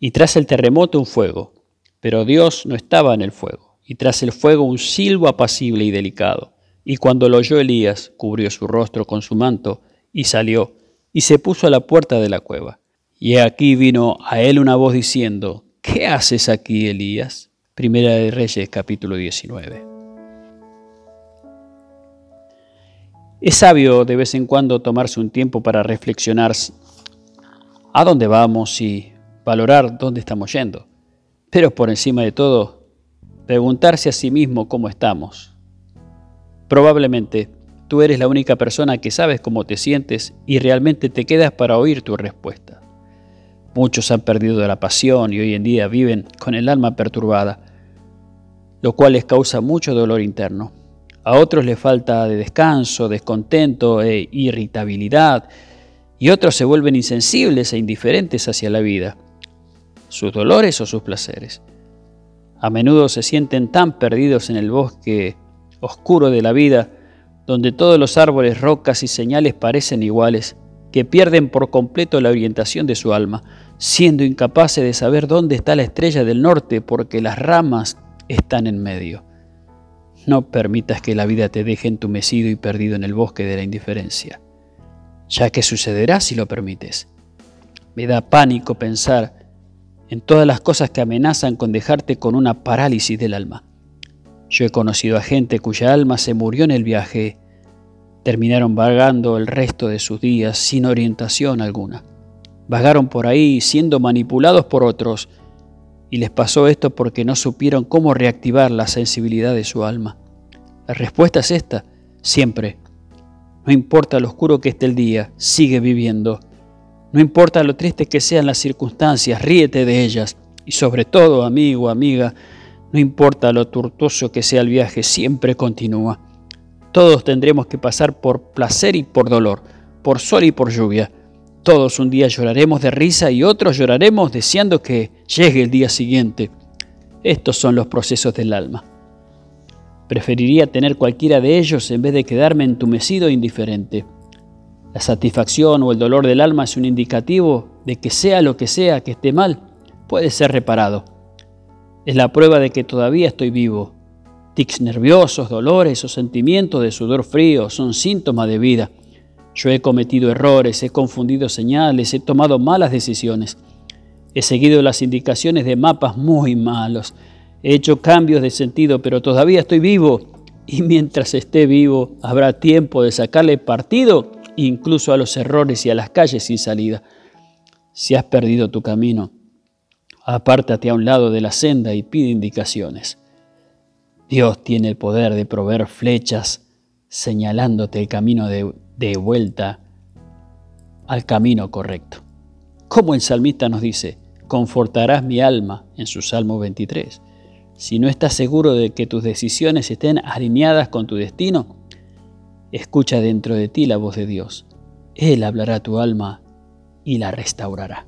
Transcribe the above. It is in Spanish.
Y tras el terremoto un fuego, pero Dios no estaba en el fuego, y tras el fuego un silbo apacible y delicado. Y cuando lo oyó Elías, cubrió su rostro con su manto, y salió, y se puso a la puerta de la cueva. Y aquí vino a él una voz diciendo, ¿Qué haces aquí, Elías? Primera de Reyes, capítulo 19. Es sabio de vez en cuando tomarse un tiempo para reflexionar a dónde vamos y valorar dónde estamos yendo. Pero por encima de todo, preguntarse a sí mismo cómo estamos. Probablemente tú eres la única persona que sabes cómo te sientes y realmente te quedas para oír tu respuesta. Muchos han perdido la pasión y hoy en día viven con el alma perturbada, lo cual les causa mucho dolor interno. A otros les falta de descanso, descontento e irritabilidad, y otros se vuelven insensibles e indiferentes hacia la vida, sus dolores o sus placeres. A menudo se sienten tan perdidos en el bosque oscuro de la vida, donde todos los árboles, rocas y señales parecen iguales, que pierden por completo la orientación de su alma, siendo incapaces de saber dónde está la estrella del norte porque las ramas están en medio. No permitas que la vida te deje entumecido y perdido en el bosque de la indiferencia, ya que sucederá si lo permites. Me da pánico pensar en todas las cosas que amenazan con dejarte con una parálisis del alma. Yo he conocido a gente cuya alma se murió en el viaje Terminaron vagando el resto de sus días sin orientación alguna. Vagaron por ahí siendo manipulados por otros y les pasó esto porque no supieron cómo reactivar la sensibilidad de su alma. La respuesta es esta, siempre. No importa lo oscuro que esté el día, sigue viviendo. No importa lo triste que sean las circunstancias, ríete de ellas. Y sobre todo, amigo, amiga, no importa lo tortuoso que sea el viaje, siempre continúa. Todos tendremos que pasar por placer y por dolor, por sol y por lluvia. Todos un día lloraremos de risa y otros lloraremos deseando que llegue el día siguiente. Estos son los procesos del alma. Preferiría tener cualquiera de ellos en vez de quedarme entumecido e indiferente. La satisfacción o el dolor del alma es un indicativo de que sea lo que sea que esté mal, puede ser reparado. Es la prueba de que todavía estoy vivo Tics nerviosos, dolores o sentimientos de sudor frío son síntomas de vida. Yo he cometido errores, he confundido señales, he tomado malas decisiones. He seguido las indicaciones de mapas muy malos. He hecho cambios de sentido, pero todavía estoy vivo. Y mientras esté vivo, habrá tiempo de sacarle partido incluso a los errores y a las calles sin salida. Si has perdido tu camino, apártate a un lado de la senda y pide indicaciones. Dios tiene el poder de proveer flechas señalándote el camino de, vuelta al camino correcto. Como el salmista nos dice, confortarás mi alma en su Salmo 23. Si no estás seguro de que tus decisiones estén alineadas con tu destino, escucha dentro de ti la voz de Dios. Él hablará a tu alma y la restaurará.